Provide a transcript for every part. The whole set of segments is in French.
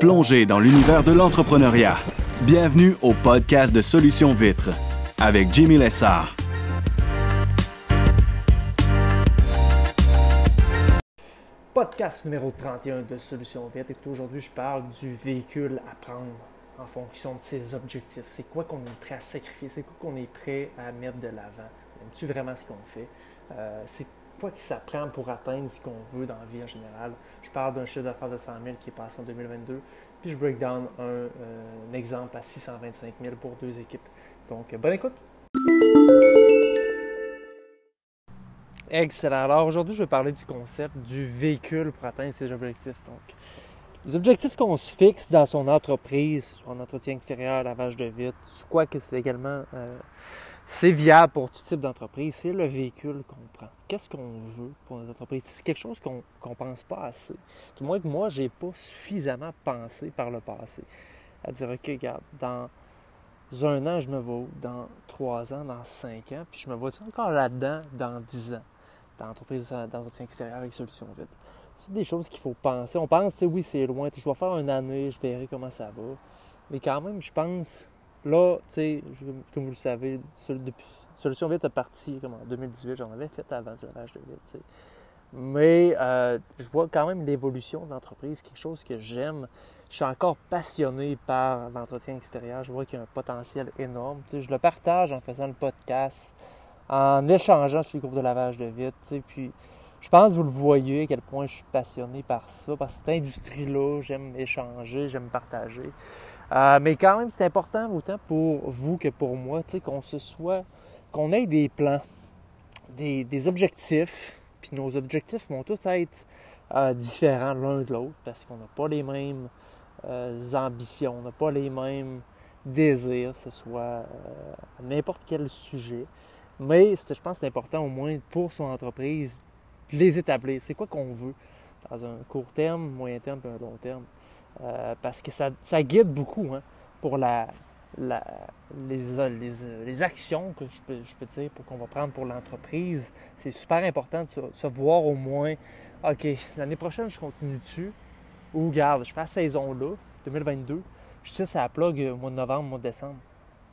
Plongez dans l'univers de l'entrepreneuriat. Bienvenue au podcast de Solutions Vitres avec Jimmy Lessard. Podcast numéro 31 de Solutions Vitres. Et aujourd'hui, je parle du véhicule à prendre en fonction de ses objectifs. C'est quoi qu'on est prêt à sacrifier? C'est quoi qu'on est prêt à mettre de l'avant? Aimes-tu vraiment ce qu'on fait? Euh, quoi qui s'apprend pour atteindre ce qu'on veut dans la vie en général. Je parle d'un chiffre d'affaires de 100 000 qui est passé en 2022, puis je break down un, euh, exemple à 625 000 pour deux équipes. Donc, bonne écoute! Excellent. Alors aujourd'hui, je vais parler du concept du véhicule pour atteindre ses objectifs. Donc, les objectifs qu'on se fixe dans son entreprise, soit en entretien extérieur, lavage de vitres, quoi que c'est également euh, c'est viable pour tout type d'entreprise. C'est le véhicule qu'on prend. Qu'est-ce qu'on veut pour notre entreprise? C'est quelque chose qu'on ne pense pas assez. Tout moins que moi, je n'ai pas suffisamment pensé par le passé. À dire, OK, regarde, dans un an, je me vois dans trois ans, dans cinq ans, puis je me vois encore là-dedans dans dix ans, dans l'entreprise d'entretien extérieur avec Solutions Vite. C'est des choses qu'il faut penser. On pense, oui, c'est loin, je vais faire une année, je verrai comment ça va. Mais quand même, je pense Là, tu sais, comme vous le savez, Solution Vite partie comme en 2018. J'en avais fait avant du lavage de vite. Mais euh, je vois quand même l'évolution de l'entreprise, quelque chose que j'aime. Je suis encore passionné par l'entretien extérieur. Je vois qu'il y a un potentiel énorme. je le partage en faisant le podcast, en échangeant sur le groupe de lavage de vitre. Puis je pense que vous le voyez à quel point je suis passionné par ça, par cette industrie-là. J'aime échanger, j'aime partager. Euh, mais quand même, c'est important autant pour vous que pour moi, qu'on se soit, qu'on ait des plans, des, objectifs, puis nos objectifs vont tous être euh, différents l'un de l'autre parce qu'on n'a pas les mêmes euh, ambitions, on n'a pas les mêmes désirs, que ce soit n'importe quel sujet. Mais je pense que c'est important au moins pour son entreprise de les établir. C'est quoi qu'on veut dans un court terme, moyen terme et un long terme. Euh, parce que ça, guide beaucoup hein, pour la, les, actions que je peux, dire pour qu'on va prendre pour l'entreprise. C'est super important de se, voir au moins, OK, l'année prochaine, je continue dessus. Ou garde, je fais la saison-là, 2022, je tire la plug au mois de novembre, au mois de décembre.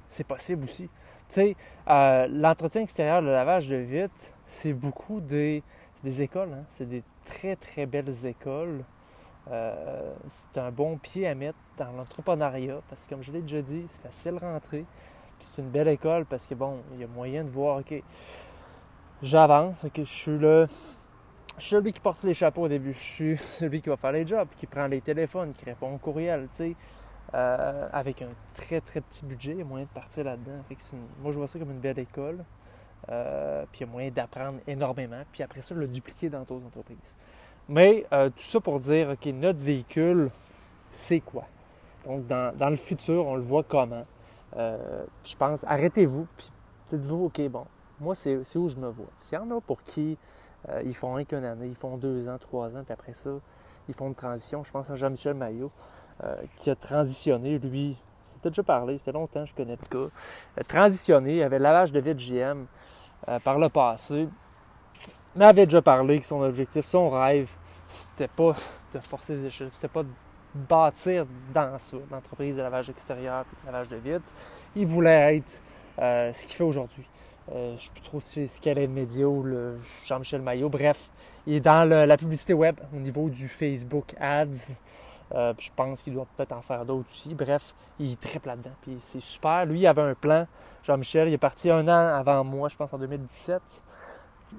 C'est possible aussi. Tu sais, euh, l'entretien extérieur, le lavage de vitre, c'est beaucoup des, des écoles. Hein. C'est des très, très belles écoles euh, c'est un bon pied à mettre dans l'entrepreneuriat parce que, comme je l'ai déjà dit, c'est facile de rentrer. c'est une belle école parce que, bon, il y a moyen de voir, OK, j'avance, que je suis là. Je suis celui qui porte les chapeaux au début. Je suis celui qui va faire les jobs, qui prend les téléphones, qui répond aux courriels, tu sais. Euh, avec un très très petit budget, il y a moyen de partir là-dedans. moi, je vois ça comme une belle école. Euh, puis il y a moyen d'apprendre énormément. Puis après ça, le dupliquer dans d'autres entreprises. Mais euh, tout ça pour dire, OK, notre véhicule, c'est quoi? Donc, dans, le futur, on le voit comment? Euh, je pense, arrêtez-vous, puis dites-vous, OK, bon, moi, c'est où je me vois. S'il y en a pour qui euh, ils font un qu'une année, ils font deux ans, trois ans, puis après ça, ils font une transition. Je pense à Jean-Michel Maillot, qui a transitionné, lui, c'était déjà parlé, ça fait longtemps que je connais le a transitionné, il avait lavage de vide GM par le passé m'avait déjà parlé que son objectif, son rêve, c'était pas de forcer les échelles, c'était pas de bâtir dans ça, l'entreprise de lavage extérieur et de lavage de vitre. Il voulait être euh, ce qu'il fait aujourd'hui. Euh, je ne sais plus trop si ce qu'elle est le média ou le Jean-Michel Maillot. Bref, il est dans la publicité web au niveau du Facebook Ads. Euh, je pense qu'il doit peut-être en faire d'autres aussi. Bref, il triple là-dedans. Puis c'est super. Lui, il avait un plan. Jean-Michel, il est parti un an avant moi, je pense en 2017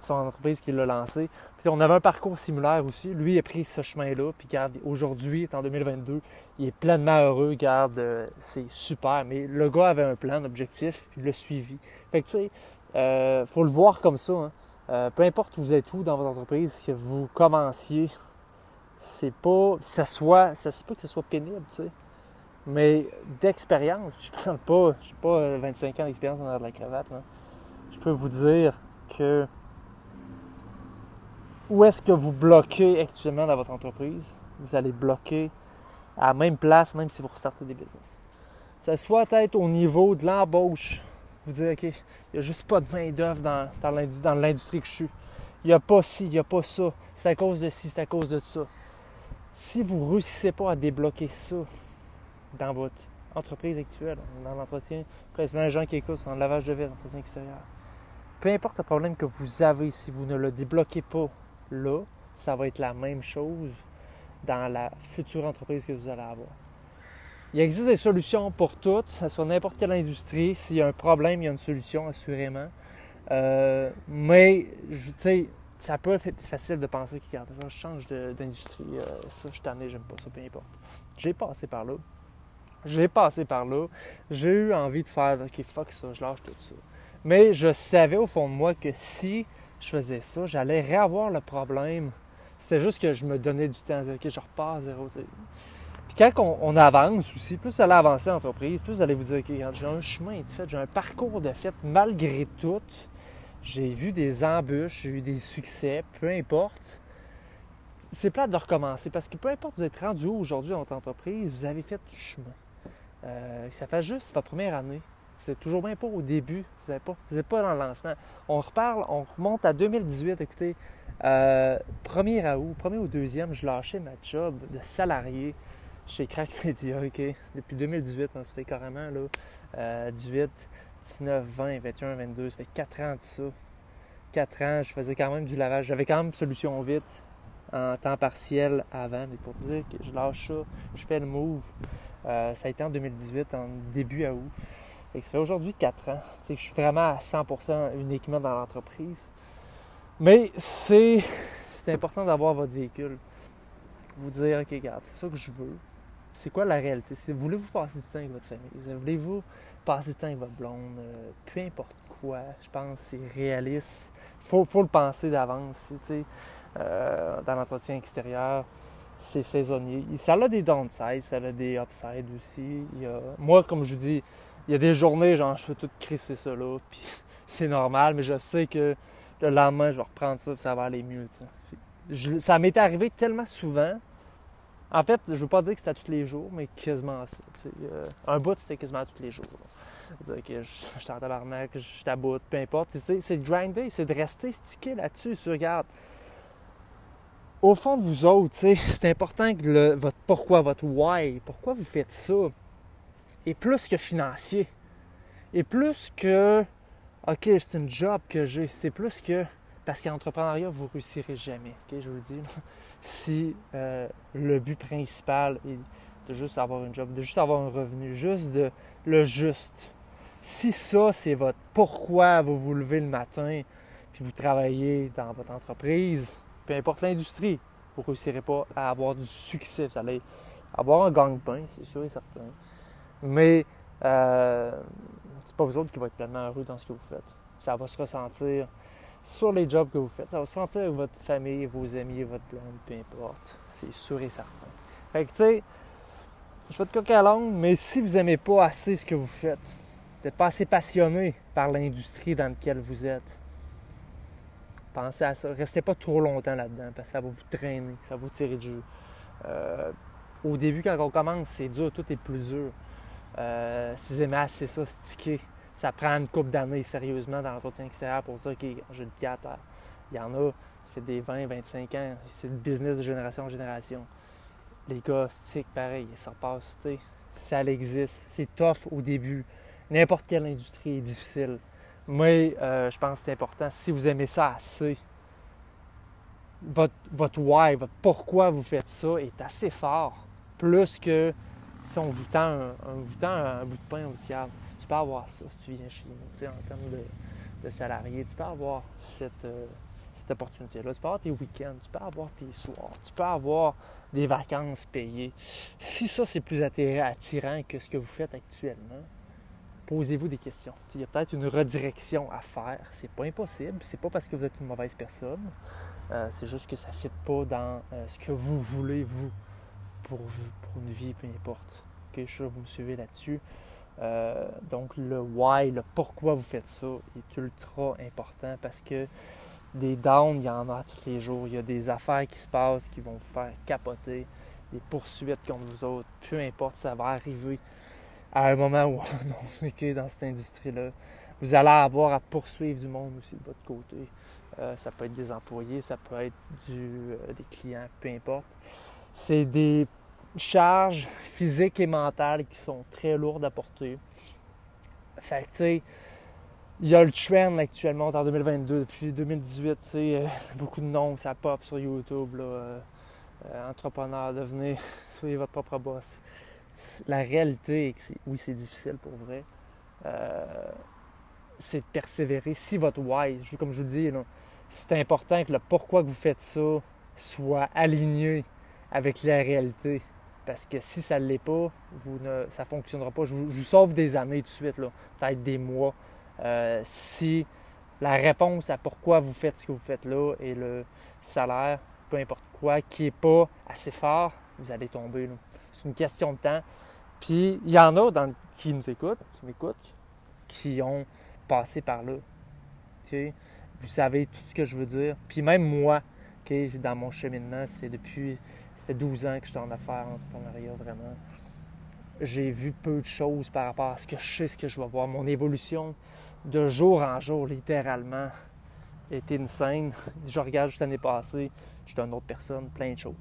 son entreprise qui l'a lancé. On avait un parcours similaire aussi. Lui a pris ce chemin-là. Puis garde, aujourd'hui, en 2022, il est pleinement heureux. Garde, euh, c'est super. Mais le gars avait un plan, un objectif, puis il l'a suivi. Fait que tu sais, euh, faut le voir comme ça. Hein. Euh, peu importe où vous êtes où dans votre entreprise, que vous commenciez, c'est pas, ça soit, ça pas que ce soit pénible, tu sais. Mais d'expérience, je parle pas, je pas 25 ans d'expérience dans de la cravate. Je peux vous dire que où est-ce que vous bloquez actuellement dans votre entreprise? Vous allez bloquer à la même place, même si vous restartez des business. Ça soit être au niveau de l'embauche. Vous dites, OK, il n'y a juste pas de main-d'œuvre dans, dans l'industrie que je suis. Il n'y a pas ci, il n'y a pas ça. C'est à cause de ci, c'est à cause de ça. Si vous ne réussissez pas à débloquer ça dans votre entreprise actuelle, dans l'entretien, principalement les gens qui écoutent en lavage de verre, entretien extérieur, peu importe le problème que vous avez, si vous ne le débloquez pas là, ça va être la même chose dans la future entreprise que vous allez avoir. Il existe des solutions pour toutes, ça soit n'importe quelle industrie. S'il y a un problème, il y a une solution, assurément. Euh, mais, tu sais, ça peut être facile de penser que, regarde, je change d'industrie, euh, ça, je suis tanné, j'aime pas ça, peu importe. J'ai passé par là. J'ai passé par là. J'ai eu envie de faire, OK, fuck ça, je lâche tout ça. Mais je savais au fond de moi que si je faisais ça, j'allais réavoir le problème. C'était juste que je me donnais du temps. OK, je repars à zéro. Puis quand on, avance aussi, plus vous allez avancer en entreprise, plus vous allez vous dire OK, j'ai un chemin de fait, j'ai un parcours de fait malgré tout. J'ai vu des embûches, j'ai eu des succès, peu importe. C'est plate de recommencer parce que peu importe vous êtes rendu aujourd'hui dans votre entreprise, vous avez fait du chemin. Euh, ça fait juste votre première année. Vous n'êtes toujours bien pas au début. Vous n'êtes pas, pas dans le lancement. On reparle, on remonte à 2018. Écoutez, euh, premier à août, premier ou deuxième, je lâchais ma job de salarié chez Crack Media, OK? Depuis 2018, on se fait carrément, là, 18, 19, 20, 21, 22, ça fait 4 ans de ça. 4 ans, je faisais quand même du lavage. J'avais quand même solution vite en temps partiel avant, mais pour dire que je lâche ça, je fais le move. Euh, ça a été en 2018, en début à août. Ça fait aujourd'hui 4 ans. je suis vraiment à 100% uniquement dans l'entreprise. Mais c'est, c'est important d'avoir votre véhicule. Vous dire, OK, regarde, c'est ça que je veux. C'est quoi la réalité? voulez-vous passer du temps avec votre famille? Voulez-vous passer du temps avec votre blonde? Euh, peu importe quoi, je pense que c'est réaliste. Il faut, faut, le penser d'avance. Euh, dans l'entretien extérieur, c'est saisonnier. Ça a des downsides, ça a des upsides aussi. moi, comme je vous dis, il y a des journées, genre, je fais tout crisser ça là, puis c'est normal, mais je sais que le lendemain, je vais reprendre ça, puis ça va aller mieux. ça m'est arrivé tellement souvent. En fait, je veux pas dire que c'était tous les jours, mais quasiment ça. Euh, un bout, c'était quasiment tous les jours. Dire que je, suis en tabarnak, je à bout, peu importe. C'est de grinder, c'est de rester stické là-dessus. Regarde, au fond de vous autres, c'est important que le, votre pourquoi, votre why, pourquoi vous faites ça, est plus que financier. Et plus que, OK, c'est une job que j'ai. C'est plus que, parce qu'en entrepreneuriat, vous ne réussirez jamais. OK, je vous le dis. si euh, le but principal est de juste avoir une job, de juste avoir un revenu, juste de le juste. Si ça, c'est votre pourquoi vous vous levez le matin, puis vous travaillez dans votre entreprise, peu importe l'industrie, vous ne réussirez pas à avoir du succès. Vous allez avoir un gang-pain, c'est sûr et certain. Mais euh, c'est pas vous autres qui vont être pleinement heureux dans ce que vous faites. Ça va se ressentir sur les jobs que vous faites. Ça va se sentir avec votre famille, vos amis, votre blonde, peu importe. C'est sûr et certain. Fait que, tu sais, je fais de coq à langue, mais si vous n'aimez pas assez ce que vous faites, vous n'êtes pas assez passionné par l'industrie dans laquelle vous êtes, pensez à ça. Restez pas trop longtemps là-dedans parce que ça va vous traîner, ça va vous tirer du jeu. Au début, quand on commence, c'est dur, tout est plus dur. Euh, si aimez assez ça, sticker, ça prend une couple d'années sérieusement dans l'entretien extérieur pour dire, OK, j'ai le 4. Il y en a, ça fait des 20, 25 ans, c'est le business de génération en génération. Les gars, stick, pareil, ça repasse, tu sais, ça existe. C'est tough au début. N'importe quelle industrie est difficile. Mais euh, je pense que c'est important. Si vous aimez ça assez, votre, votre why, votre pourquoi vous faites ça est assez fort. Plus que si on vous tend un, vous tend un, bout de pain, vous tu peux avoir ça si tu viens chez nous. en termes de, salariés, tu peux avoir cette, euh, cette opportunité-là. Tu peux avoir tes week-ends, tu peux avoir tes soirs, tu peux avoir des vacances payées. Si ça, c'est plus attirant que ce que vous faites actuellement, posez-vous des questions. Il y a peut-être une redirection à faire. C'est pas impossible. C'est pas parce que vous êtes une mauvaise personne. Euh, c'est juste que ça ne fit pas dans euh, ce que vous voulez, vous, pour pour une vie, peu importe. Okay, je vous me suivez là-dessus. Euh, donc le why, le pourquoi vous faites ça est ultra important parce que des downs, il y en a tous les jours. Il y a des affaires qui se passent qui vont vous faire capoter, des poursuites contre vous autres, peu importe, ça va arriver à un moment où on est dans cette industrie-là. Vous allez avoir à poursuivre du monde aussi de votre côté. Euh, ça peut être des employés, ça peut être du, euh, des clients, peu importe. C'est des charges physiques et mentales qui sont très lourdes à porter. Fait que, tu sais, il y a le trend actuellement en 2022, depuis 2018, tu sais, euh, beaucoup de noms, ça pop sur YouTube, là, euh, euh, entrepreneur, devenez, soyez votre propre boss. La réalité oui, c'est difficile pour vrai, c'est de persévérer. Si votre why, comme je vous dis, c'est important que le pourquoi que vous faites ça soit aligné avec la réalité. Parce que si ça ne l'est pas, ça ne fonctionnera pas. Je vous, sauve des années de suite, peut-être des mois. Euh, si la réponse à pourquoi vous faites ce que vous faites là et le salaire, peu importe quoi, qui n'est pas assez fort, vous allez tomber. C'est une question de temps. Puis il y en a dans, qui nous écoutent, qui m'écoutent, qui ont passé par là. Vous savez tout ce que je veux dire. Puis même moi, dans mon cheminement, c'est depuis ça fait 12 ans que je suis en affaires, en entrepreneuriat, vraiment. J'ai vu peu de choses par rapport à ce que je sais, ce que je vais voir. Mon évolution de jour en jour, littéralement, est insane. Je regarde juste l'année passée, je suis une autre personne, plein de choses.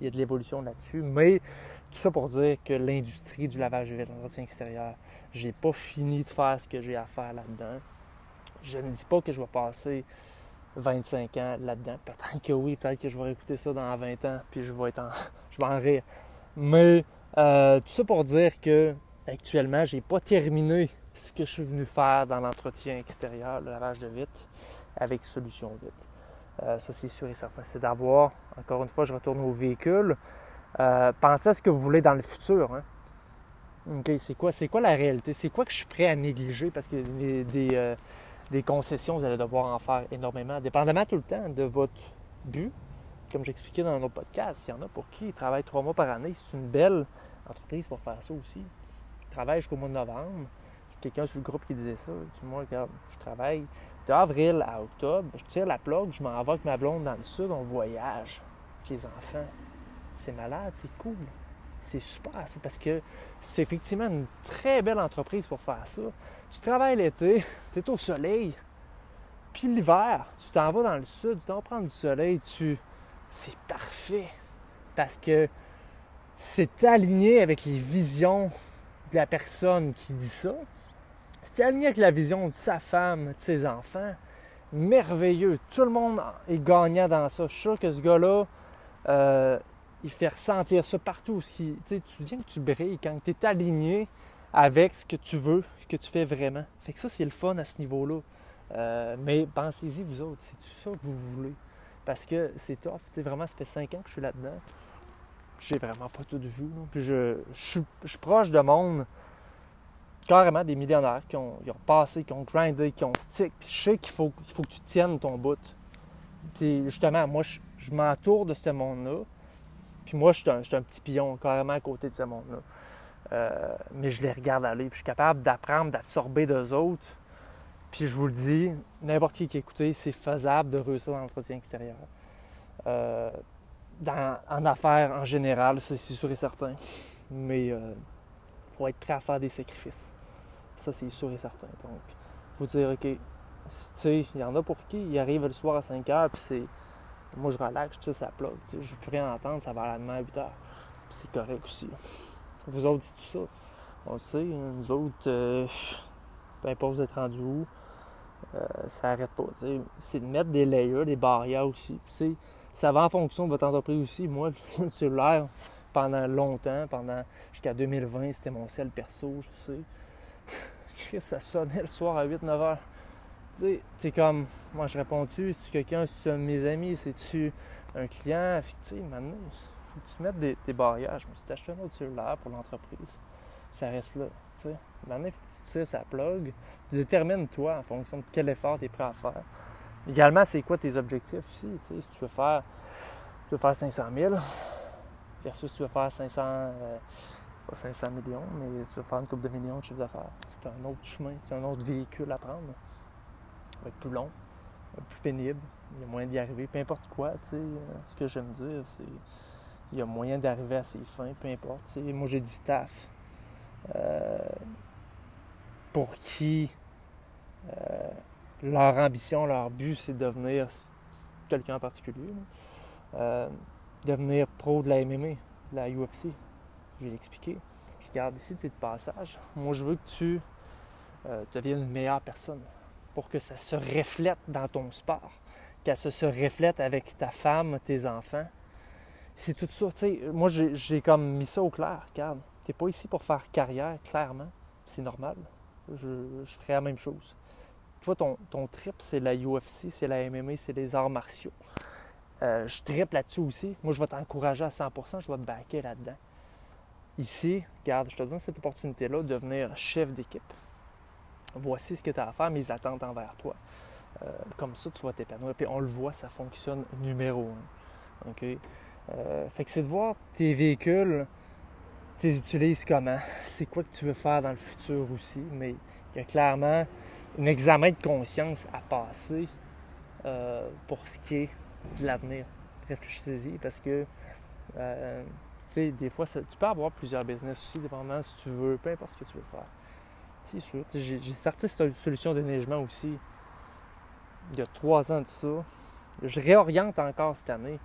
Il y a de l'évolution là-dessus. Mais tout ça pour dire que l'industrie du lavage de l'entretien extérieur, j'ai pas fini de faire ce que j'ai à faire là-dedans. Je ne dis pas que je vais passer 25 ans là-dedans. Peut-être que oui, peut-être que je vais écouter ça dans 20 ans, puis je vais, être en, je vais en rire. Mais euh, tout ça pour dire que actuellement, j'ai pas terminé ce que je suis venu faire dans l'entretien extérieur, le lavage de vitre, avec Solution Vite. Euh, ça, c'est sûr et certain. C'est d'avoir, encore une fois, je retourne au véhicule. Euh, pensez à ce que vous voulez dans le futur. Hein. C'est quoi, c'est quoi la réalité? C'est quoi que je suis prêt à négliger? Parce que des concessions, vous allez devoir en faire énormément, dépendamment tout le temps de votre but. Comme j'expliquais dans nos podcasts, il y en a pour qui ils travaillent trois mois par année. C'est une belle entreprise pour faire ça aussi. Ils travaillent jusqu'au mois de novembre. Quelqu'un sur le groupe qui disait ça. Du moi, regarde, je travaille d'avril à octobre. Je tire la plug, je m'en vais avec ma blonde dans le sud, on voyage avec les enfants. C'est malade, c'est cool. C'est super. C'est parce que c'est effectivement une très belle entreprise pour faire ça. Tu travailles l'été, tu es au soleil, puis l'hiver, tu t'en vas dans le sud, tu t'en prends du soleil, tu. C'est parfait. Parce que c'est aligné avec les visions de la personne qui dit ça. C'est aligné avec la vision de sa femme, de ses enfants. Merveilleux. Tout le monde est gagnant dans ça. Je suis sûr que ce gars-là, euh, il fait ressentir ça partout. tu viens que tu brilles quand tu es aligné avec ce que tu veux, ce que tu fais vraiment. Fait que ça, c'est le fun à ce niveau-là. Euh, mais pensez-y, vous autres, c'est ça que vous voulez. Parce que c'est tough. vraiment, ça fait cinq ans que je suis là-dedans. J'ai vraiment pas tout vu. Puis je, suis proche de monde, carrément des millionnaires qui ont, passé, qui ont grindé, qui ont stick. Je sais qu'il faut, faut que tu tiennes ton bout. Justement, moi, je, m'entoure de ce monde-là. Puis moi, je suis un, un, petit pion carrément à côté de ce monde-là. Euh, mais je les regarde aller, puis je suis capable d'apprendre, d'absorber d'eux autres. Puis je vous le dis, n'importe qui qui écoute, c'est faisable de réussir dans l'entretien extérieur. Euh, en affaires en général, c'est sûr et certain. Mais il euh, faut être prêt à faire des sacrifices. Ça, c'est sûr et certain. Donc, faut dire, OK, tu sais, il y en a pour qui? Ils arrivent le soir à 5 heures, puis c'est. Moi, je relaxe, sais, ça plug. Je ne veux plus rien entendre, ça va à la demain à 8 heures. Puis c'est correct aussi. Vous autres, c'est tout ça. On le sait, hein, nous autres, peu importe vous êtes rendu où, euh, ça n'arrête pas. C'est de mettre des layers, des barrières aussi. ça va en fonction de votre entreprise aussi. Moi, le cellulaire, pendant longtemps, pendant jusqu'à 2020, c'était mon seul perso, je sais. ça sonnait le soir à 8-9 heures. Sais, comme, moi je réponds-tu, c'est-tu quelqu'un, c'est-tu un de mes amis, c'est-tu un client, tu sais, maintenant, tu mettes des, barrières. Je me suis acheté un autre cellulaire pour l'entreprise. Ça reste là. Tu sais. Maintenant, il faut que tu tires sa plug. Tu détermines, toi, en fonction de quel effort tu es prêt à faire. Également, c'est quoi tes objectifs aussi? Tu sais, si tu veux faire, tu veux faire 500 000 versus tu veux faire 500, euh, pas 500 millions, mais tu veux faire une coupe de millions de chiffre d'affaires. C'est un autre chemin, c'est un autre véhicule à prendre. Être plus long, plus pénible, il y a moyen d'y arriver, peu importe quoi, tu sais. Ce que j'aime dire, c'est il y a moyen d'arriver à ses fins, peu importe. moi, j'ai du staff euh, pour qui euh, leur ambition, leur but, c'est de devenir quelqu'un en particulier. Euh, devenir pro de la MMA, de la UFC. Je vais l'expliquer. Je regarde ici, tu de passage. Moi, je veux que tu euh, deviennes une meilleure personne pour que ça se reflète dans ton sport, que ça se reflète avec ta femme, tes enfants. C'est tout ça. Tu sais, moi, j'ai comme mis ça au clair. Regarde, tu n'es pas ici pour faire carrière, clairement. C'est normal. Je, je ferai la même chose. Toi, ton, trip, c'est la UFC, c'est la MMA, c'est les arts martiaux. Euh, je tripe là-dessus aussi. Moi, je vais t'encourager à 100%, je vais te backer là-dedans. Ici, regarde, je te donne cette opportunité-là de devenir chef d'équipe. Voici ce que tu as à faire, mes attentes envers toi. Euh, comme ça, tu vas t'épanouir. Puis on le voit, ça fonctionne numéro un. OK? Euh, fait que c'est de voir tes véhicules, tu les utilises comment. C'est quoi que tu veux faire dans le futur aussi. Mais il y a clairement un examen de conscience à passer pour ce qui est de l'avenir. Réfléchissez-y parce que, euh, des fois, tu peux avoir plusieurs business aussi, dépendamment si tu veux, peu importe ce que tu veux faire. J'ai starté cette solution de neigement aussi il y a trois ans de ça. Je réoriente encore cette année.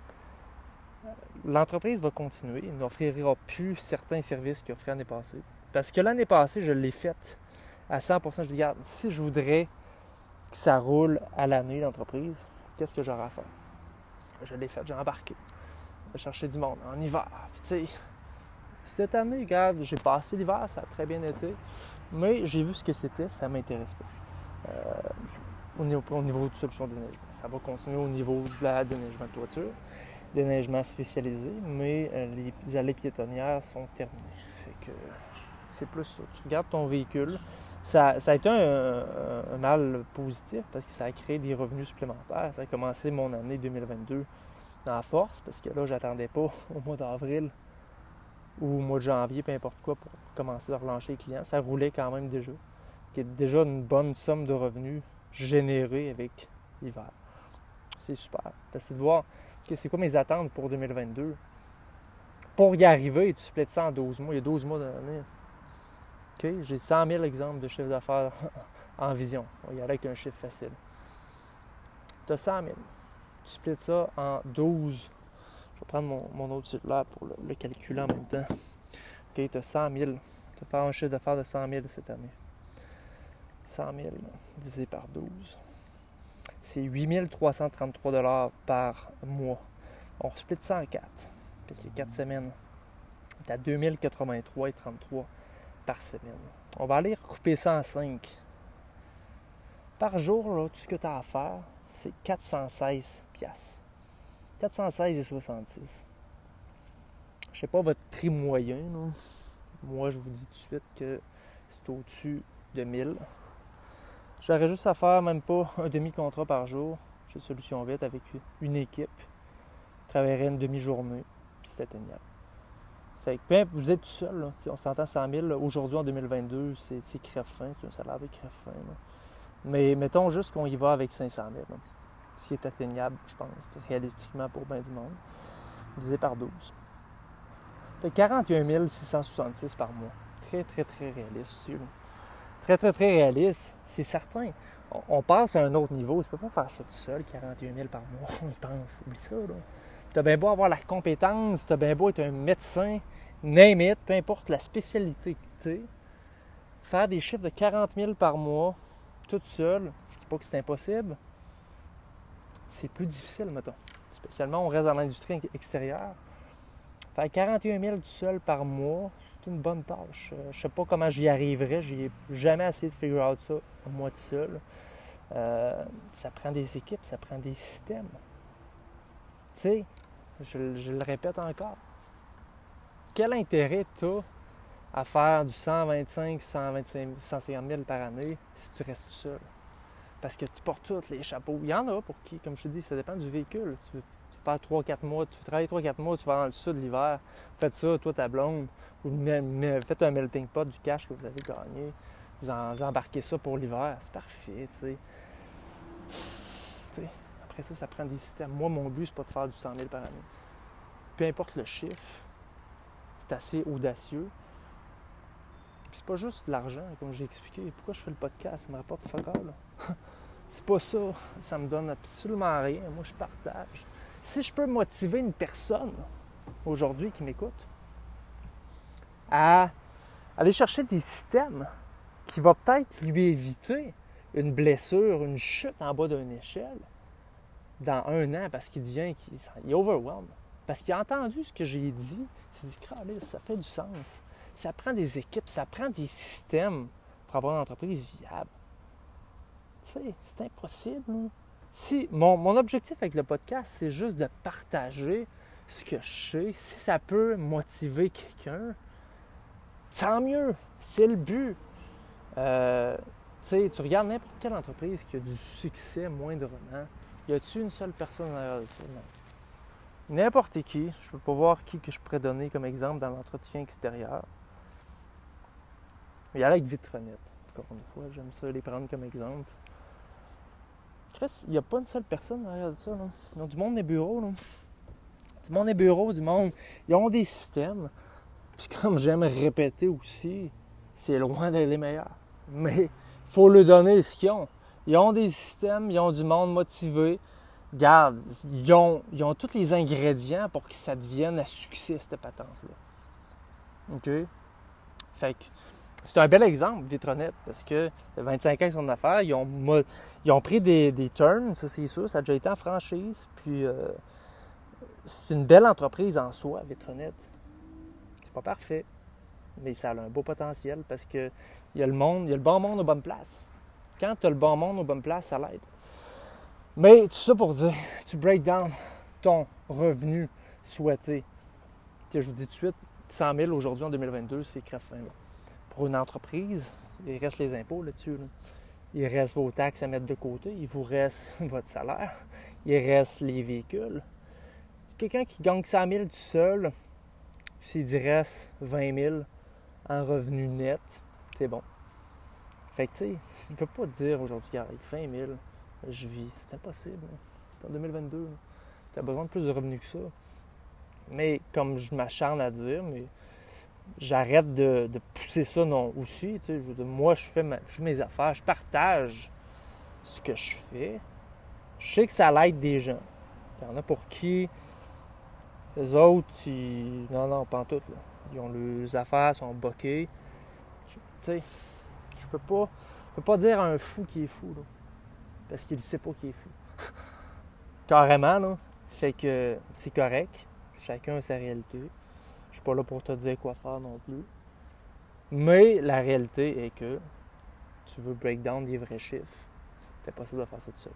L'entreprise va continuer. Il n'offrira plus certains services qu'il offrait l'année passée. Parce que l'année passée, je l'ai faite à 100%. Je dis, regarde, si je voudrais que ça roule à l'année, l'entreprise, qu'est-ce que j'aurais à faire? je l'ai fait, j'ai embarqué. J'ai cherché du monde en hiver. Puis, cette année, regarde, j'ai passé l'hiver, ça a très bien été. Mais j'ai vu ce que c'était, ça ne m'intéresse pas. Euh, au, niveau, au niveau de solution de déneigement. Ça va continuer au niveau de la déneigement de toiture, déneigement spécialisé, mais euh, les allées piétonnières sont terminées. Fait que c'est plus ça. Tu regardes ton véhicule. Ça, a été un, mal positif parce que ça a créé des revenus supplémentaires. Ça a commencé mon année 2022 en force parce que là, j'attendais pas au mois d'avril ou au mois de janvier, peu importe quoi, pour commencer à relancer les clients. Ça roulait quand même déjà. Il y a déjà une bonne somme de revenus générés avec l'hiver. C'est super. C'est de voir que c'est quoi mes attentes pour 2022. Pour y arriver, tu splits ça en 12 mois. Il y a 12 mois d'année. OK, j'ai 100 000 exemples de chiffre d'affaires en vision. On va y aller avec un chiffre facile. Tu as 100 000. Tu splits ça en 12. Je vais prendre mon, autre cellulaire pour le, calculer en même temps. OK, tu as 100 000. Tu vas faire un chiffre d'affaires de 100 000 cette année. 100 000 divisé par 12. C'est 8 333 par mois. On split ça en 4. Parce que 4 semaines. Tu as 2083 et 33 par semaine. On va aller recouper ça en 5. Par jour, là, tout ce que tu as à faire, c'est 416 piastres. 416 et 66. Je sais pas votre prix moyen. Moi, je vous dis tout de suite que c'est au-dessus de 1000. J'aurais juste à faire même pas un demi-contrat par jour chez Solution Vite avec une équipe. Je travaillerais une demi-journée, puis c'est atteignable. Fait que vous êtes tout seul, on s'entend 100 000. Aujourd'hui, en 2022, c'est crève-fin, c'est un salaire de crève-fin. Mais mettons juste qu'on y va avec 500 000. Ce qui est atteignable, je pense, réalistiquement pour bien du monde. Divisé par 12. Fait 41 666 par mois. Très, très, très réaliste aussi. Très, très, très réaliste, c'est certain. On, passe à un autre niveau. Tu peux pas faire ça tout seul, 41 000 par mois. On y pense. Oublie ça, là. Tu as bien beau avoir la compétence, tu as bien beau être un médecin, name peu importe la spécialité que tu es, faire des chiffres de 40 000 par mois, toute seule, je dis pas que c'est impossible, c'est plus difficile, mettons. Spécialement, on reste dans l'industrie extérieure. Faire 41 000 tout seul par mois, c'est une bonne tâche. Euh, je sais pas comment j'y arriverais. J'ai jamais essayé de figure out ça moi tout seul. Euh, ça prend des équipes, ça prend des systèmes. Tu sais, je, le répète encore. Quel intérêt tu as à faire du 125, 125, 150 000 par année si tu restes seul? Parce que tu portes tous les chapeaux. Il y en a pour qui, comme je te dis, ça dépend du véhicule. Tu veux, faire 3-4 mois, tu travailles 3-4 mois, tu vas dans le sud l'hiver, faites ça, toi, ta blonde, vous faites un melting pot du cash que vous avez gagné, vous, embarquez ça pour l'hiver, c'est parfait, tu sais. Tu sais. Après ça, ça prend des systèmes. Moi, mon but, c'est pas de faire du 100 000 par année. Peu importe le chiffre, c'est assez audacieux. C'est pas juste l'argent, comme j'ai expliqué. Pourquoi je fais le podcast? Ça me rapporte fuck all. c'est pas ça. Ça me donne absolument rien. Moi, je partage. Si je peux motiver une personne aujourd'hui qui m'écoute à aller chercher des systèmes qui vont peut-être lui éviter une blessure, une chute en bas d'une échelle dans un an parce qu'il devient, il est overwhelmed. Parce qu'il a entendu ce que j'ai dit. Il s'est dit, ça fait du sens. Ça prend des équipes, ça prend des systèmes pour avoir une entreprise viable. Tu sais, c'est impossible. Si, mon, mon objectif avec le podcast, c'est juste de partager ce que je sais. Si ça peut motiver quelqu'un, tant mieux. C'est le but. Euh, tu regardes n'importe quelle entreprise qui a du succès moindrement. Y a-t-il une seule personne derrière ça? N'importe qui. Je ne peux pas voir qui que je pourrais donner comme exemple dans l'entretien extérieur. Il y a avec Vitronette. Encore une fois, j'aime ça les prendre comme exemple. Chris, il n'y a pas une seule personne derrière ça. Là. Ils ont du monde des bureaux. Là. Du monde des bureaux, du monde. Ils ont des systèmes. Puis comme j'aime répéter aussi, c'est loin d'être les meilleurs. Mais faut leur donner ce qu'ils ont. Ils ont des systèmes, ils ont du monde motivé. Regarde, ils ont, ils ont tous les ingrédients pour que ça devienne un succès, cette patente-là. OK? Fait que c'est un bel exemple, Vitronet, parce que 25 ans, ils sont en affaires, ils ont, ils ont pris des, turns, ça c'est sûr, ça a déjà été en franchise, puis euh, c'est une belle entreprise en soi, Vitronet. C'est pas parfait, mais ça a un beau potentiel parce que il y a le monde, il y a le bon monde aux bonnes places. Quand tu as le bon monde aux bonnes places, ça l'aide. Mais tout ça pour dire, tu break down ton revenu souhaité. je vous dis tout de suite, 100 000 aujourd'hui en 2022, c'est crève. Pour une entreprise, il reste les impôts là-dessus. Il reste vos taxes à mettre de côté. Il vous reste votre salaire. Il reste les véhicules. Quelqu'un qui gagne 100 000 tout seul, s'il reste 20 000 en revenu net, c'est bon. Fait que, tu sais, tu peux pas dire aujourd'hui, avec 20 000, je vis. C'est impossible. C'est en 2022. Tu as besoin de plus de revenus que ça. Mais comme je m'acharne à dire, mais j'arrête de, pousser ça non aussi. Tu moi, je fais, mes affaires, je partage ce que je fais. Je sais que ça l'aide des gens. Il y en a pour qui les autres, ils... non, non, pas en tout. Là. Ils ont leurs affaires, sont boquées. Tu sais, je peux pas, je peux pas dire à un fou qui est fou, là, parce qu'il sait pas qu'il est fou. Carrément, là. Fait que c'est correct. Chacun a sa réalité. Pas là pour te dire quoi faire non plus. Mais la réalité est que tu veux break down des vrais chiffres. C'est possible de faire ça tout seul.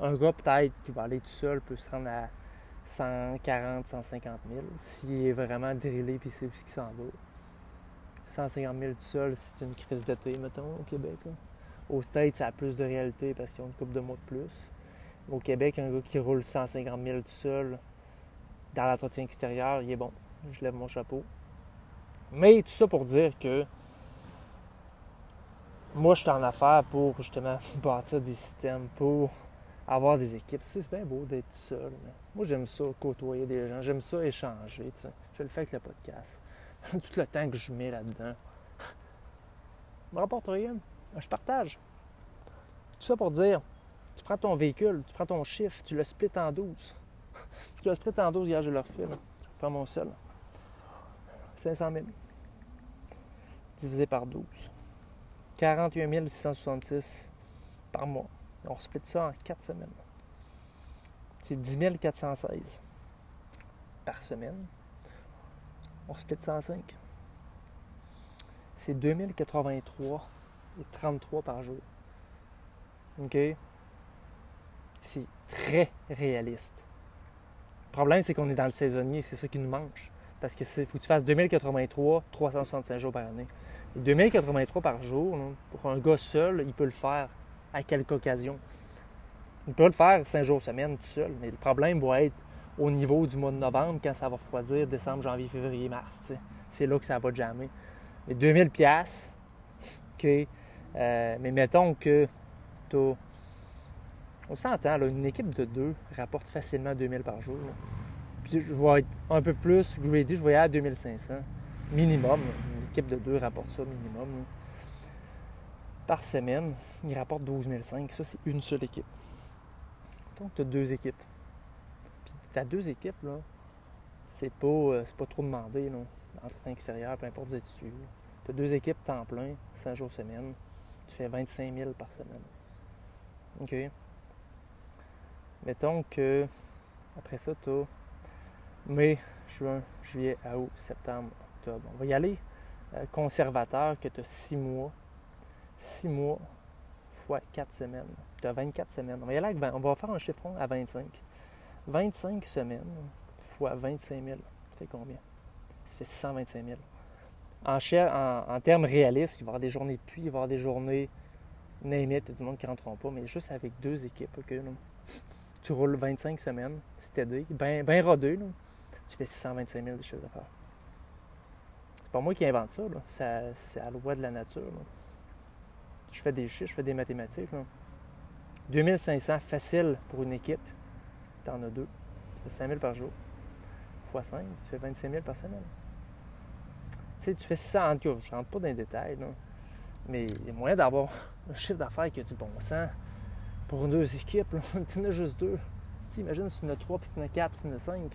Un gars, peut-être, qui va aller tout seul, peut se rendre à 140, 150 000 s'il est vraiment drillé et c'est ce qui s'en va. 150 000 tout seul, c'est une crise d'été, mettons, au Québec. Au States, ça a plus de réalité parce qu'ils ont une couple de mois de plus. Au Québec, un gars qui roule 150 000 tout seul dans l'entretien extérieur, il est bon. Je lève mon chapeau. Mais tout ça pour dire que moi, je suis en affaire pour justement bâtir des systèmes, pour avoir des équipes. C'est bien beau d'être seul. Moi, j'aime ça, côtoyer des gens. J'aime ça, échanger. Je le fais avec le podcast. Tout le temps que je mets là-dedans. Je me rapporte rien. Je partage. Tout ça pour dire, tu prends ton véhicule, tu prends ton chiffre, tu le splits en 12. Splits en 12, hier, je le refais. Je prends mon seul. 500 000. Divisé par 12. 41 666 par mois. On split ça en 4 semaines. C'est 10 416 par semaine. On split ça en 5. C'est 2083 et 33 par jour. OK? C'est très réaliste. Le problème, c'est qu'on est dans le saisonnier, c'est ça qui nous manque. Parce que faut que tu fasses 2083, 365 jours par année. Et 2083 par jour, pour un gars seul, il peut le faire à quelque occasion. Il peut le faire 5 jours semaine tout seul, mais le problème va être au niveau du mois de novembre, quand ça va refroidir, décembre, janvier, février, mars. C'est là que ça va jamais. Mais 2000 pièces OK, euh, mais mettons que tu On s'entend, une équipe de deux rapporte facilement 2000 par jour. Puis je vais être un peu plus, je je vais aller à 2500 minimum. Une équipe de deux rapporte ça minimum. Par semaine, il rapporte 12 500. Ça, c'est une seule équipe. Donc, tu as deux équipes. t'as deux équipes, là, c'est pas, euh, pas trop demandé, là. Entretien extérieur, peu importe où tu Tu as deux équipes temps plein, 5 jours semaine. Tu fais 25 000 par semaine. OK? Mettons que, après ça, tu as mai, juin, juillet, août, septembre, octobre. On va y aller euh, conservateur que tu as 6 mois. 6 mois fois 4 semaines. Tu as 24 semaines. On va y aller On va faire un chiffron à 25. 25 semaines fois 25 000. Ça fait combien? Ça fait 625 000. En, en, termes réalistes, il va y avoir des journées pluie, il va y avoir des journées name du monde qui ne rentreront pas, mais juste avec deux équipes, OK? Tu roules 25 semaines, c'est aidé, bien ben rodé, tu fais 625 000 de chiffre d'affaires. C'est pas moi qui invente ça, c'est à la loi de la nature. Je fais des chiffres, je fais des mathématiques. 2500 facile pour une équipe, tu en as deux, tu fais 5 000 par jour. Fois 5, tu fais 25 000 par semaine. Tu sais, tu fais 100 en tout je ne rentre pas dans les détails, mais il y a moyen d'avoir un chiffre d'affaires qui a du bon sens pour deux équipes. tu en as juste deux. Si tu imagines si tu en as trois, puis tu en as quatre, puis tu en as cinq.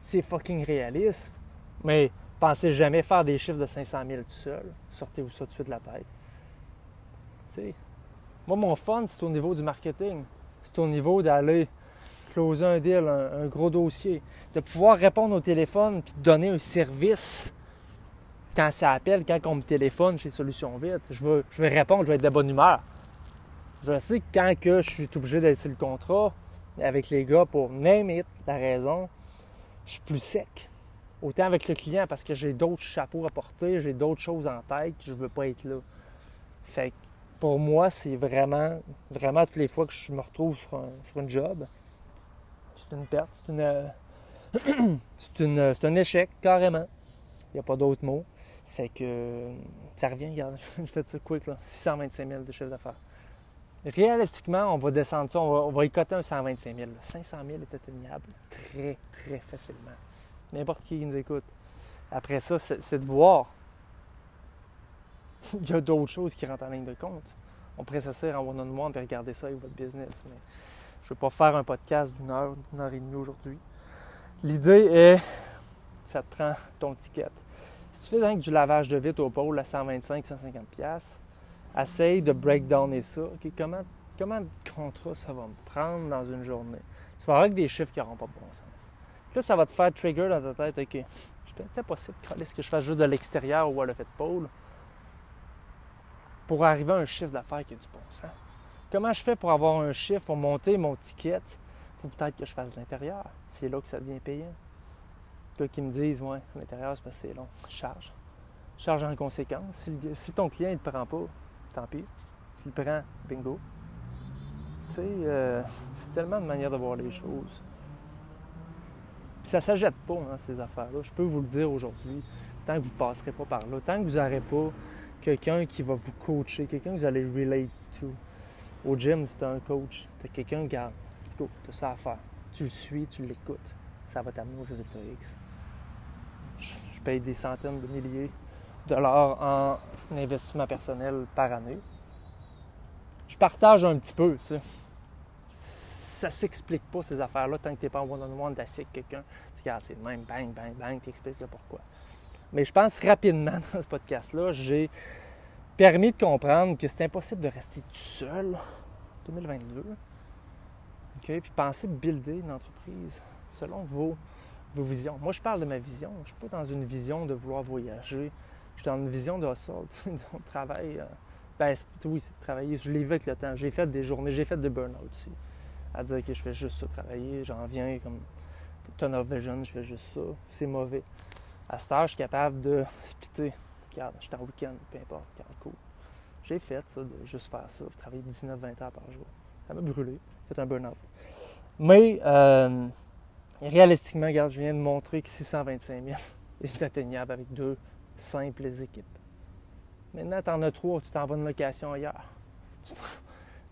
C'est fucking réaliste. Mais pensez jamais faire des chiffres de 500 000 tout seul. Sortez-vous ça tout de suite de la tête. Tu sais, moi, mon fun, c'est au niveau du marketing. C'est au niveau d'aller closer un deal, un, gros dossier. De pouvoir répondre au téléphone puis de donner un service quand ça appelle, quand on me téléphone chez Solution Vite. Je veux, je répondre, je vais être de bonne humeur. Je sais que quand que je suis obligé d'être sur le contrat avec les gars pour name it, la raison, je suis plus sec. Autant avec le client parce que j'ai d'autres chapeaux à porter, j'ai d'autres choses en tête, je veux pas être là. Fait que pour moi, c'est vraiment, vraiment toutes les fois que je me retrouve sur un, job, c'est une perte, c'est une, c'est un échec carrément. Il n'y a pas d'autre mot. Fait que ça revient, regarde, je fais ça quick là, 625 000 de chiffre d'affaires. Réalistiquement, on va descendre ça, on va, y coter un 125 000. 500 000 est atteignable très, très facilement. N'importe qui nous écoute. Après ça, c'est de voir. Il y a d'autres choses qui rentrent en ligne de compte. On pourrait s'asseoir en one-on-one et regarder ça avec votre business. Mais je ne vais pas faire un podcast d'une heure, d'une heure et demie aujourd'hui. L'idée est, ça te prend ton ticket. Si tu fais du lavage de vitre au pôle à 125-150$, essaye de breakdowner ça. comment, comment de contrat ça va me prendre dans une journée? Tu vas avoir des chiffres qui n'auront pas de bon sens. là, ça va te faire trigger dans ta tête, OK, c'est possible est-ce que je fasse juste de l'extérieur ou à le fait de pôle pour arriver à un chiffre d'affaires qui a du bon sens. Comment je fais pour avoir un chiffre, pour monter mon ticket? Faut peut-être que je fasse de l'intérieur. C'est là que ça devient payant. Toi qui me disent, ouais, l'intérieur, c'est parce que long. Charge. Charge en conséquence. Si, ton client ne te prend pas, tant pis. Tu le prends, bingo. Tu sais, euh, c'est tellement de manière de voir les choses. Puis ça ne s'ajette pas, hein, ces affaires-là. Je peux vous le dire aujourd'hui, tant que vous ne passerez pas par là, tant que vous n'aurez pas quelqu'un qui va vous coacher, quelqu'un que vous allez relate to. Au gym, c'est un coach. Tu as quelqu'un, regarde, tu as ça à faire. Tu le suis, tu l'écoutes. Ça va t'amener au résultat X. Je paye des centaines de milliers en investissement personnel par année. Je partage un petit peu, tu sais. Ça s'explique pas, ces affaires-là, tant que tu n'es pas en one-on-one d'assis avec quelqu'un. Tu regardes, c'est même, bang, bang, bang, tu expliques pourquoi. Mais je pense rapidement dans ce podcast-là, j'ai permis de comprendre que c'est impossible de rester tout seul 2022. OK? Puis penser builder une entreprise selon vos, vos visions. Moi, je parle de ma vision. Je ne suis pas dans une vision de vouloir voyager je dans une vision de hustle, de travail. Euh, ben, oui, travailler. Je l'ai vu avec le temps. J'ai fait des journées, j'ai fait des burn-out aussi. À dire que je fais juste ça, travailler. J'en viens comme ton of vision, je fais juste ça. C'est mauvais. À ce temps, je suis capable de splitter. Regarde, je suis en week-end, peu importe, regarde, cool. J'ai fait ça, de juste faire ça, travailler 19-20 heures par jour. Ça m'a brûlé, fait un burn-out. Mais, euh, réalistiquement, regarde, je viens de montrer que 625 000 est atteignable avec deux simples équipes. Maintenant, tu en as trois, tu t'en vas une location ailleurs.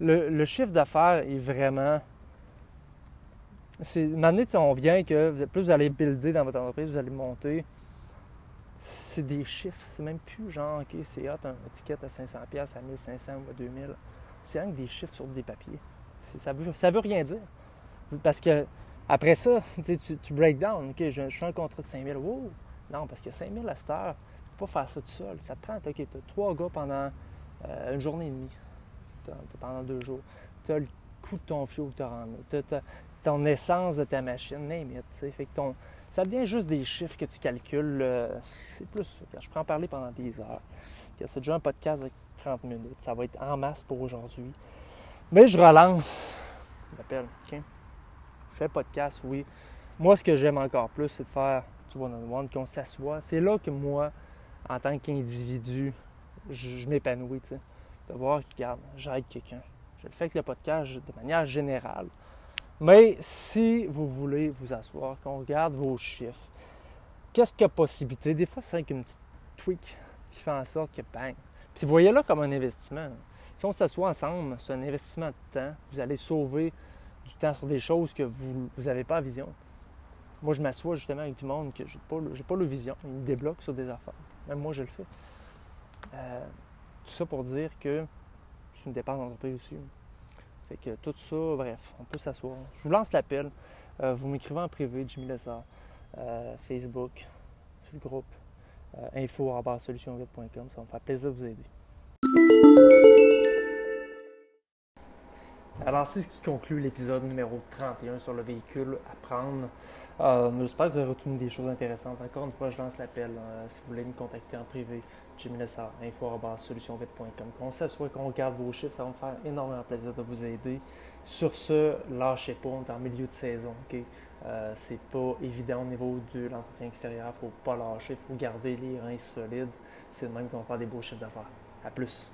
Le, chiffre d'affaires est vraiment. C'est, maintenant, on vient que plus vous allez builder dans votre entreprise, vous allez monter. C'est des chiffres, c'est même plus genre, OK, c'est hot, un ticket à 500$, à 1500 ou à 2000. C'est rien que des chiffres sur des papiers. ça, veut, ça veut rien dire. Parce que Après ça, tu, tu break down. OK, je, fais un contrat de 5 000. Wow! Non, parce que 5 000 à cette heure, pas faire ça tout seul. Ça te prend, OK, tu as trois gars pendant euh, une journée et demie, pendant deux jours. Tu as le coût de ton fioul que tu as, tu ton essence de ta machine, name ça devient juste des chiffres que tu calcules. Euh, c'est plus ça. Je peux en parler pendant des heures. C'est déjà un podcast de 30 minutes. Ça va être en masse pour aujourd'hui. Mais je relance l'appel. OK? Je fais podcast, oui. Moi, ce que j'aime encore plus, c'est de faire du one-on-one, qu'on s'assoit. C'est là que moi, en tant qu'individu, je, m'épanouis. De voir, regarde, j'aide quelqu'un. Je le fais avec le podcast de manière générale. Mais si vous voulez vous asseoir, qu'on regarde vos chiffres, qu'est-ce qu'il y a possibilité? Des fois, c'est avec une petite tweak qui fait en sorte que bang. Puis voyez là comme un investissement. Si on s'assoit ensemble, c'est un investissement de temps. Vous allez sauver du temps sur des choses que vous n'avez pas à vision. Moi, je m'assois justement avec du monde que je n'ai pas, pas le vision. Ils me débloquent sur des affaires. Même moi, je le fais. Euh, tout ça pour dire que c'est une dépense d'entreprise aussi. Fait que tout ça, bref, on peut s'asseoir. Je vous lance l'appel. Euh, vous m'écrivez en privé, Jimmy Lessard, euh, Facebook, sur le groupe, euh, info Ça va me faire plaisir de vous aider. Alors, c'est ce qui conclut l'épisode numéro 31 sur le véhicule à prendre. Euh, j'espère que vous avez retenu des choses intéressantes. Encore une fois, je lance l'appel. Euh, si vous voulez me contacter en privé, Jimmy Lessard, info.solutionvite.com. Qu'on s'assoit, qu'on regarde vos chiffres, ça va me faire énormément plaisir de vous aider. Sur ce, lâchez pas, on est en milieu de saison. ok? Euh, c'est pas évident au niveau de l'entretien extérieur. Faut pas lâcher, faut garder les reins solides. C'est le même qu'on va faire des beaux chiffres d'affaires. À plus.